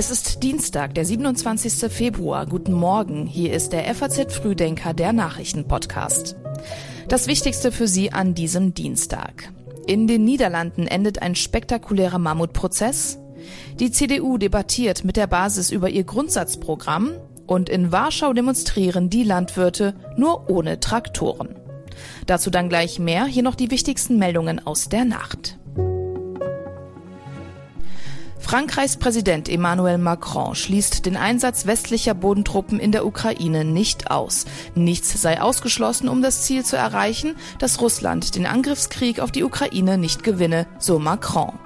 Es ist Dienstag, der 27. Februar. Guten Morgen. Hier ist der FAZ Frühdenker, der Nachrichtenpodcast. Das Wichtigste für Sie an diesem Dienstag. In den Niederlanden endet ein spektakulärer Mammutprozess. Die CDU debattiert mit der Basis über ihr Grundsatzprogramm und in Warschau demonstrieren die Landwirte nur ohne Traktoren. Dazu dann gleich mehr, hier noch die wichtigsten Meldungen aus der Nacht. Frankreichs Präsident Emmanuel Macron schließt den Einsatz westlicher Bodentruppen in der Ukraine nicht aus. Nichts sei ausgeschlossen, um das Ziel zu erreichen, dass Russland den Angriffskrieg auf die Ukraine nicht gewinne, so Macron.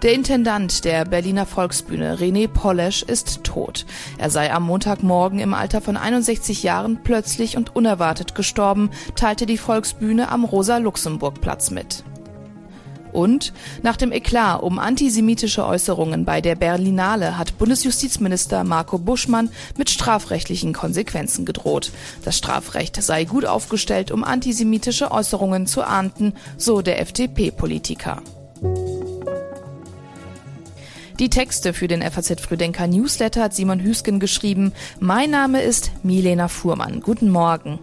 Der Intendant der Berliner Volksbühne, René Polesch, ist tot. Er sei am Montagmorgen im Alter von 61 Jahren plötzlich und unerwartet gestorben, teilte die Volksbühne am Rosa-Luxemburg-Platz mit. Und nach dem Eklat um antisemitische Äußerungen bei der Berlinale hat Bundesjustizminister Marco Buschmann mit strafrechtlichen Konsequenzen gedroht. Das Strafrecht sei gut aufgestellt, um antisemitische Äußerungen zu ahnden, so der FDP-Politiker. Die Texte für den FAZ Früdenker Newsletter hat Simon Hüsken geschrieben. Mein Name ist Milena Fuhrmann. Guten Morgen.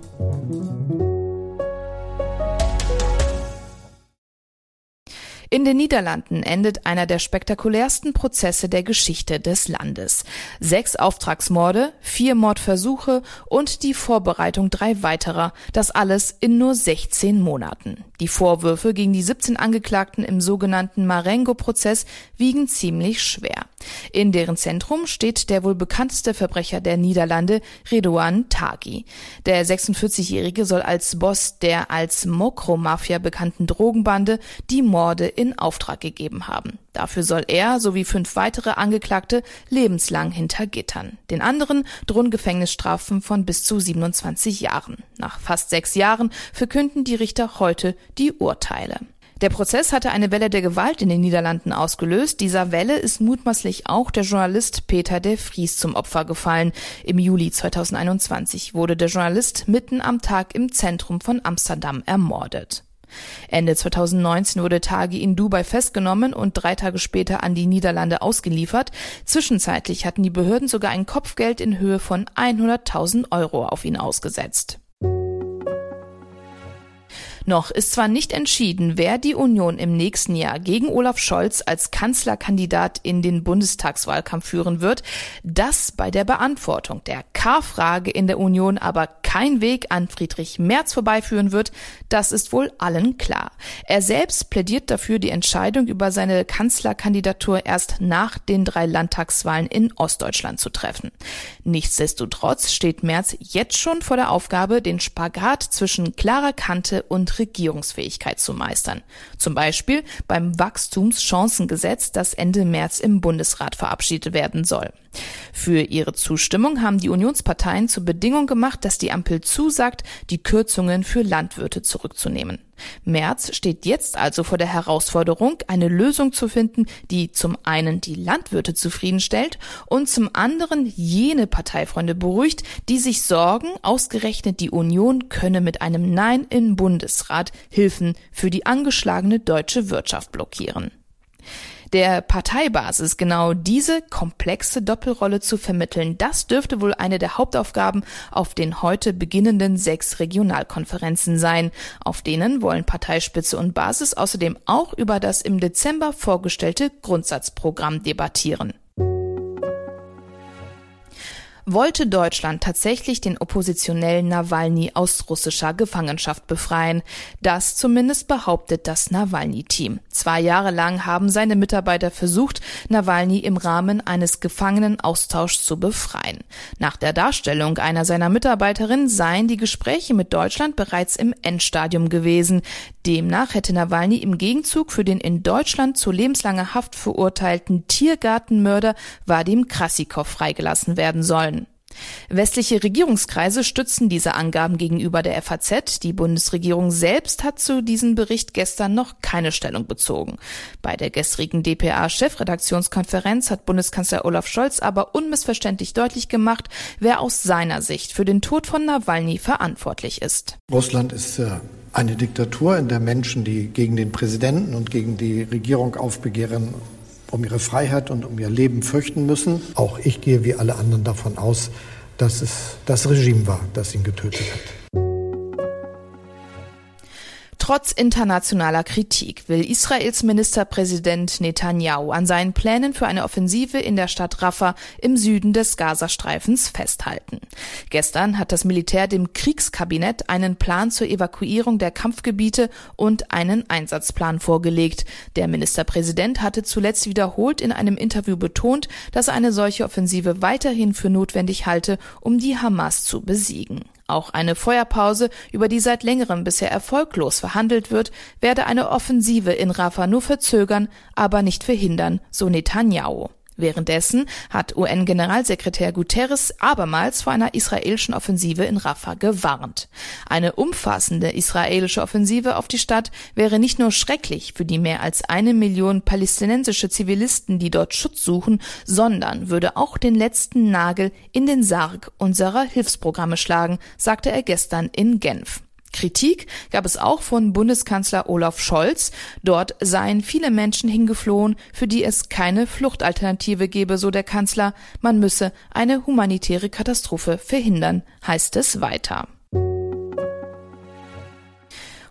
In den Niederlanden endet einer der spektakulärsten Prozesse der Geschichte des Landes. Sechs Auftragsmorde, vier Mordversuche und die Vorbereitung drei weiterer. Das alles in nur 16 Monaten. Die Vorwürfe gegen die 17 Angeklagten im sogenannten Marengo-Prozess wiegen ziemlich schwer. In deren Zentrum steht der wohl bekannteste Verbrecher der Niederlande, Redouan Taghi. Der 46-Jährige soll als Boss der als Mokro-Mafia bekannten Drogenbande die Morde in Auftrag gegeben haben. Dafür soll er sowie fünf weitere Angeklagte lebenslang hinter Gittern. Den anderen drohen Gefängnisstrafen von bis zu 27 Jahren. Nach fast sechs Jahren verkünden die Richter heute die Urteile. Der Prozess hatte eine Welle der Gewalt in den Niederlanden ausgelöst. Dieser Welle ist mutmaßlich auch der Journalist Peter de Vries zum Opfer gefallen. Im Juli 2021 wurde der Journalist mitten am Tag im Zentrum von Amsterdam ermordet. Ende 2019 wurde Tagi in Dubai festgenommen und drei Tage später an die Niederlande ausgeliefert. Zwischenzeitlich hatten die Behörden sogar ein Kopfgeld in Höhe von 100.000 Euro auf ihn ausgesetzt. Noch ist zwar nicht entschieden, wer die Union im nächsten Jahr gegen Olaf Scholz als Kanzlerkandidat in den Bundestagswahlkampf führen wird, dass bei der Beantwortung der K-Frage in der Union aber kein Weg an Friedrich Merz vorbeiführen wird, das ist wohl allen klar. Er selbst plädiert dafür, die Entscheidung über seine Kanzlerkandidatur erst nach den drei Landtagswahlen in Ostdeutschland zu treffen. Nichtsdestotrotz steht Merz jetzt schon vor der Aufgabe, den Spagat zwischen klarer Kante und Regierungsfähigkeit zu meistern. Zum Beispiel beim Wachstumschancengesetz, das Ende März im Bundesrat verabschiedet werden soll. Für ihre Zustimmung haben die Unionsparteien zur Bedingung gemacht, dass die Ampel zusagt, die Kürzungen für Landwirte zurückzunehmen. Merz steht jetzt also vor der Herausforderung, eine Lösung zu finden, die zum einen die Landwirte zufriedenstellt und zum anderen jene Parteifreunde beruhigt, die sich sorgen, ausgerechnet die Union könne mit einem Nein im Bundesrat Hilfen für die angeschlagene deutsche Wirtschaft blockieren der Parteibasis genau diese komplexe Doppelrolle zu vermitteln, das dürfte wohl eine der Hauptaufgaben auf den heute beginnenden sechs Regionalkonferenzen sein. Auf denen wollen Parteispitze und Basis außerdem auch über das im Dezember vorgestellte Grundsatzprogramm debattieren. Wollte Deutschland tatsächlich den oppositionellen Nawalny aus russischer Gefangenschaft befreien. Das zumindest behauptet das Nawalny-Team. Zwei Jahre lang haben seine Mitarbeiter versucht, Nawalny im Rahmen eines Gefangenenaustauschs zu befreien. Nach der Darstellung einer seiner Mitarbeiterinnen seien die Gespräche mit Deutschland bereits im Endstadium gewesen. Demnach hätte Nawalny im Gegenzug für den in Deutschland zu lebenslanger Haft verurteilten Tiergartenmörder Vadim Krassikow freigelassen werden sollen. Westliche Regierungskreise stützen diese Angaben gegenüber der FAZ. Die Bundesregierung selbst hat zu diesem Bericht gestern noch keine Stellung bezogen. Bei der gestrigen DPA-Chefredaktionskonferenz hat Bundeskanzler Olaf Scholz aber unmissverständlich deutlich gemacht, wer aus seiner Sicht für den Tod von Nawalny verantwortlich ist. Russland ist äh, eine Diktatur, in der Menschen, die gegen den Präsidenten und gegen die Regierung aufbegehren, um ihre Freiheit und um ihr Leben fürchten müssen. Auch ich gehe wie alle anderen davon aus, dass es das Regime war, das ihn getötet hat. Trotz internationaler Kritik will Israels Ministerpräsident Netanyahu an seinen Plänen für eine Offensive in der Stadt Rafah im Süden des Gazastreifens festhalten. Gestern hat das Militär dem Kriegskabinett einen Plan zur Evakuierung der Kampfgebiete und einen Einsatzplan vorgelegt. Der Ministerpräsident hatte zuletzt wiederholt in einem Interview betont, dass er eine solche Offensive weiterhin für notwendig halte, um die Hamas zu besiegen. Auch eine Feuerpause, über die seit längerem bisher erfolglos verhandelt wird, werde eine Offensive in Rafah nur verzögern, aber nicht verhindern, so Netanyahu. Währenddessen hat UN-Generalsekretär Guterres abermals vor einer israelischen Offensive in Rafah gewarnt. Eine umfassende israelische Offensive auf die Stadt wäre nicht nur schrecklich für die mehr als eine Million palästinensische Zivilisten, die dort Schutz suchen, sondern würde auch den letzten Nagel in den Sarg unserer Hilfsprogramme schlagen, sagte er gestern in Genf. Kritik gab es auch von Bundeskanzler Olaf Scholz. Dort seien viele Menschen hingeflohen, für die es keine Fluchtalternative gebe, so der Kanzler. Man müsse eine humanitäre Katastrophe verhindern, heißt es weiter.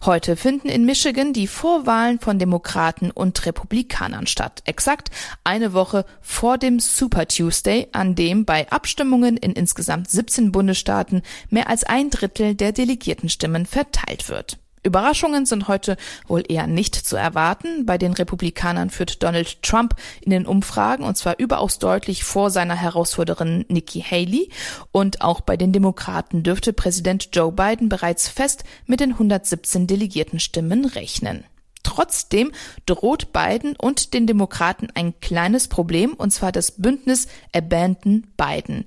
Heute finden in Michigan die Vorwahlen von Demokraten und Republikanern statt. Exakt eine Woche vor dem Super Tuesday, an dem bei Abstimmungen in insgesamt 17 Bundesstaaten mehr als ein Drittel der Delegiertenstimmen verteilt wird. Überraschungen sind heute wohl eher nicht zu erwarten. Bei den Republikanern führt Donald Trump in den Umfragen und zwar überaus deutlich vor seiner Herausforderin Nikki Haley. Und auch bei den Demokraten dürfte Präsident Joe Biden bereits fest mit den 117 delegierten Stimmen rechnen. Trotzdem droht Biden und den Demokraten ein kleines Problem, und zwar das Bündnis Abandon Biden.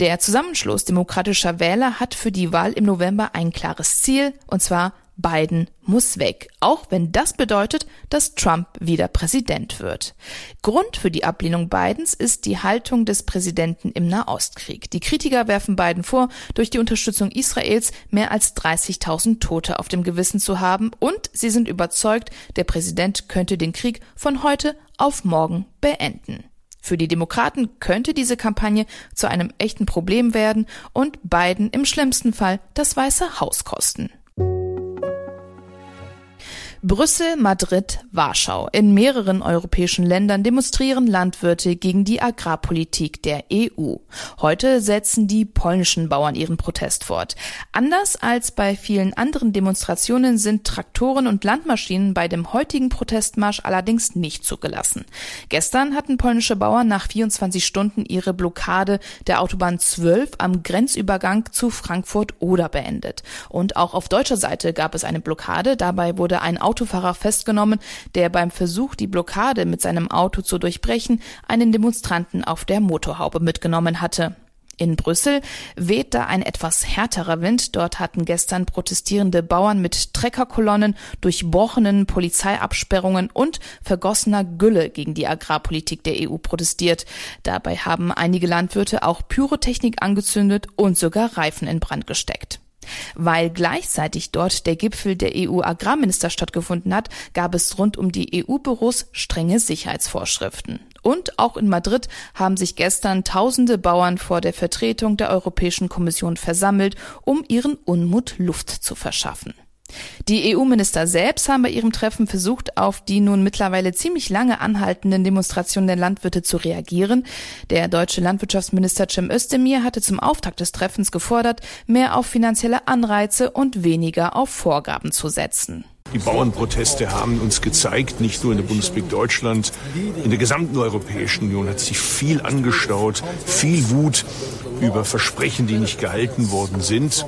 Der Zusammenschluss demokratischer Wähler hat für die Wahl im November ein klares Ziel, und zwar Biden muss weg, auch wenn das bedeutet, dass Trump wieder Präsident wird. Grund für die Ablehnung Bidens ist die Haltung des Präsidenten im Nahostkrieg. Die Kritiker werfen Biden vor, durch die Unterstützung Israels mehr als 30.000 Tote auf dem Gewissen zu haben und sie sind überzeugt, der Präsident könnte den Krieg von heute auf morgen beenden. Für die Demokraten könnte diese Kampagne zu einem echten Problem werden und Biden im schlimmsten Fall das Weiße Haus kosten. Brüssel, Madrid, Warschau. In mehreren europäischen Ländern demonstrieren Landwirte gegen die Agrarpolitik der EU. Heute setzen die polnischen Bauern ihren Protest fort. Anders als bei vielen anderen Demonstrationen sind Traktoren und Landmaschinen bei dem heutigen Protestmarsch allerdings nicht zugelassen. Gestern hatten polnische Bauern nach 24 Stunden ihre Blockade der Autobahn 12 am Grenzübergang zu Frankfurt-Oder beendet. Und auch auf deutscher Seite gab es eine Blockade. Dabei wurde ein Autofahrer festgenommen, der beim Versuch, die Blockade mit seinem Auto zu durchbrechen, einen Demonstranten auf der Motorhaube mitgenommen hatte. In Brüssel weht da ein etwas härterer Wind. Dort hatten gestern protestierende Bauern mit Treckerkolonnen, durchbrochenen Polizeiabsperrungen und vergossener Gülle gegen die Agrarpolitik der EU protestiert. Dabei haben einige Landwirte auch Pyrotechnik angezündet und sogar Reifen in Brand gesteckt. Weil gleichzeitig dort der Gipfel der EU-Agrarminister stattgefunden hat, gab es rund um die EU-Büros strenge Sicherheitsvorschriften. Und auch in Madrid haben sich gestern tausende Bauern vor der Vertretung der Europäischen Kommission versammelt, um ihren Unmut Luft zu verschaffen. Die EU-Minister selbst haben bei ihrem Treffen versucht, auf die nun mittlerweile ziemlich lange anhaltenden Demonstrationen der Landwirte zu reagieren. Der deutsche Landwirtschaftsminister Cem Özdemir hatte zum Auftakt des Treffens gefordert, mehr auf finanzielle Anreize und weniger auf Vorgaben zu setzen. Die Bauernproteste haben uns gezeigt, nicht nur in der Bundesrepublik Deutschland, in der gesamten Europäischen Union hat sich viel angestaut, viel Wut über Versprechen, die nicht gehalten worden sind.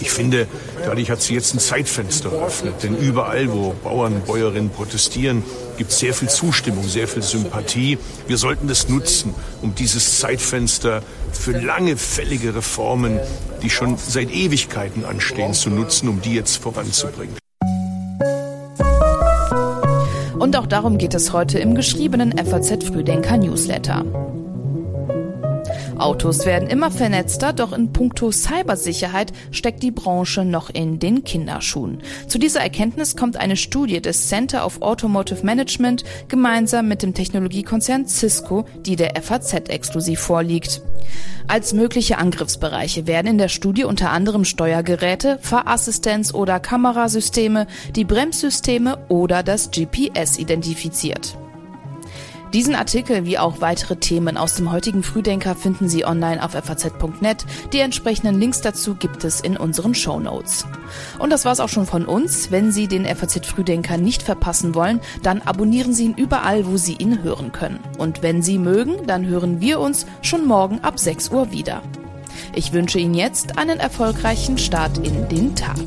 Ich finde, dadurch hat sich jetzt ein Zeitfenster eröffnet, denn überall, wo Bauern und Bäuerinnen protestieren, gibt es sehr viel Zustimmung, sehr viel Sympathie. Wir sollten das nutzen, um dieses Zeitfenster für lange fällige Reformen, die schon seit Ewigkeiten anstehen, zu nutzen, um die jetzt voranzubringen. Und auch darum geht es heute im geschriebenen FAZ Frühdenker Newsletter. Autos werden immer vernetzter, doch in puncto Cybersicherheit steckt die Branche noch in den Kinderschuhen. Zu dieser Erkenntnis kommt eine Studie des Center of Automotive Management gemeinsam mit dem Technologiekonzern Cisco, die der FAZ exklusiv vorliegt. Als mögliche Angriffsbereiche werden in der Studie unter anderem Steuergeräte, Fahrassistenz- oder Kamerasysteme, die Bremssysteme oder das GPS identifiziert. Diesen Artikel wie auch weitere Themen aus dem heutigen Frühdenker finden Sie online auf faz.net. Die entsprechenden Links dazu gibt es in unseren Show Notes. Und das war's auch schon von uns. Wenn Sie den FAZ Frühdenker nicht verpassen wollen, dann abonnieren Sie ihn überall, wo Sie ihn hören können. Und wenn Sie mögen, dann hören wir uns schon morgen ab 6 Uhr wieder. Ich wünsche Ihnen jetzt einen erfolgreichen Start in den Tag.